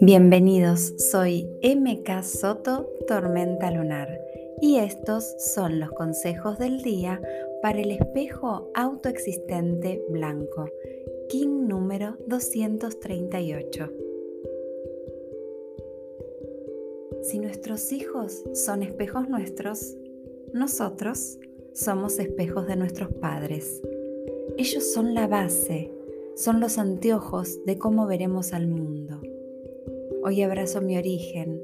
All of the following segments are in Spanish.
Bienvenidos, soy MK Soto Tormenta Lunar y estos son los consejos del día para el espejo autoexistente blanco, King número 238. Si nuestros hijos son espejos nuestros, nosotros somos espejos de nuestros padres. Ellos son la base, son los anteojos de cómo veremos al mundo. Hoy abrazo mi origen,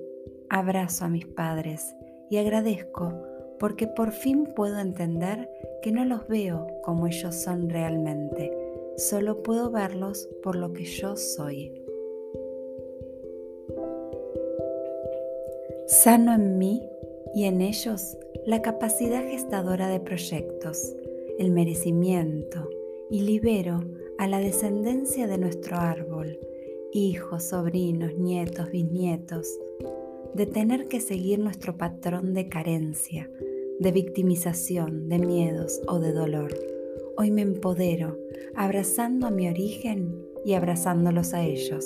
abrazo a mis padres y agradezco porque por fin puedo entender que no los veo como ellos son realmente, solo puedo verlos por lo que yo soy. Sano en mí y en ellos la capacidad gestadora de proyectos, el merecimiento y libero a la descendencia de nuestro árbol hijos, sobrinos, nietos, bisnietos, de tener que seguir nuestro patrón de carencia, de victimización, de miedos o de dolor. Hoy me empodero, abrazando a mi origen y abrazándolos a ellos.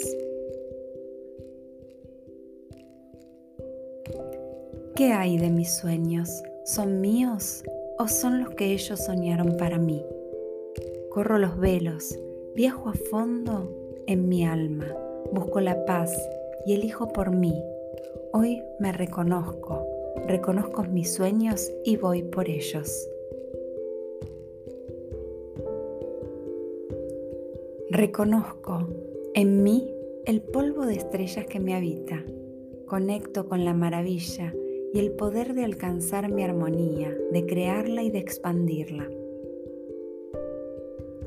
¿Qué hay de mis sueños? ¿Son míos o son los que ellos soñaron para mí? Corro los velos, viajo a fondo en mi alma, busco la paz y elijo por mí. Hoy me reconozco, reconozco mis sueños y voy por ellos. Reconozco en mí el polvo de estrellas que me habita. Conecto con la maravilla y el poder de alcanzar mi armonía, de crearla y de expandirla.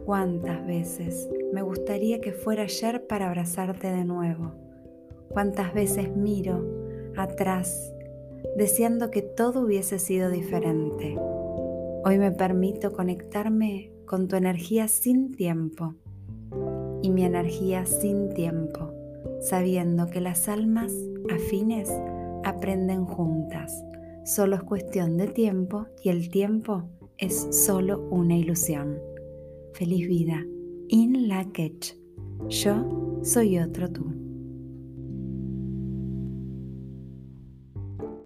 ¿Cuántas veces me gustaría que fuera ayer para abrazarte de nuevo? ¿Cuántas veces miro atrás deseando que todo hubiese sido diferente? Hoy me permito conectarme con tu energía sin tiempo y mi energía sin tiempo, sabiendo que las almas afines aprenden juntas. Solo es cuestión de tiempo y el tiempo es solo una ilusión. Feliz vida. In la Yo soy otro tú.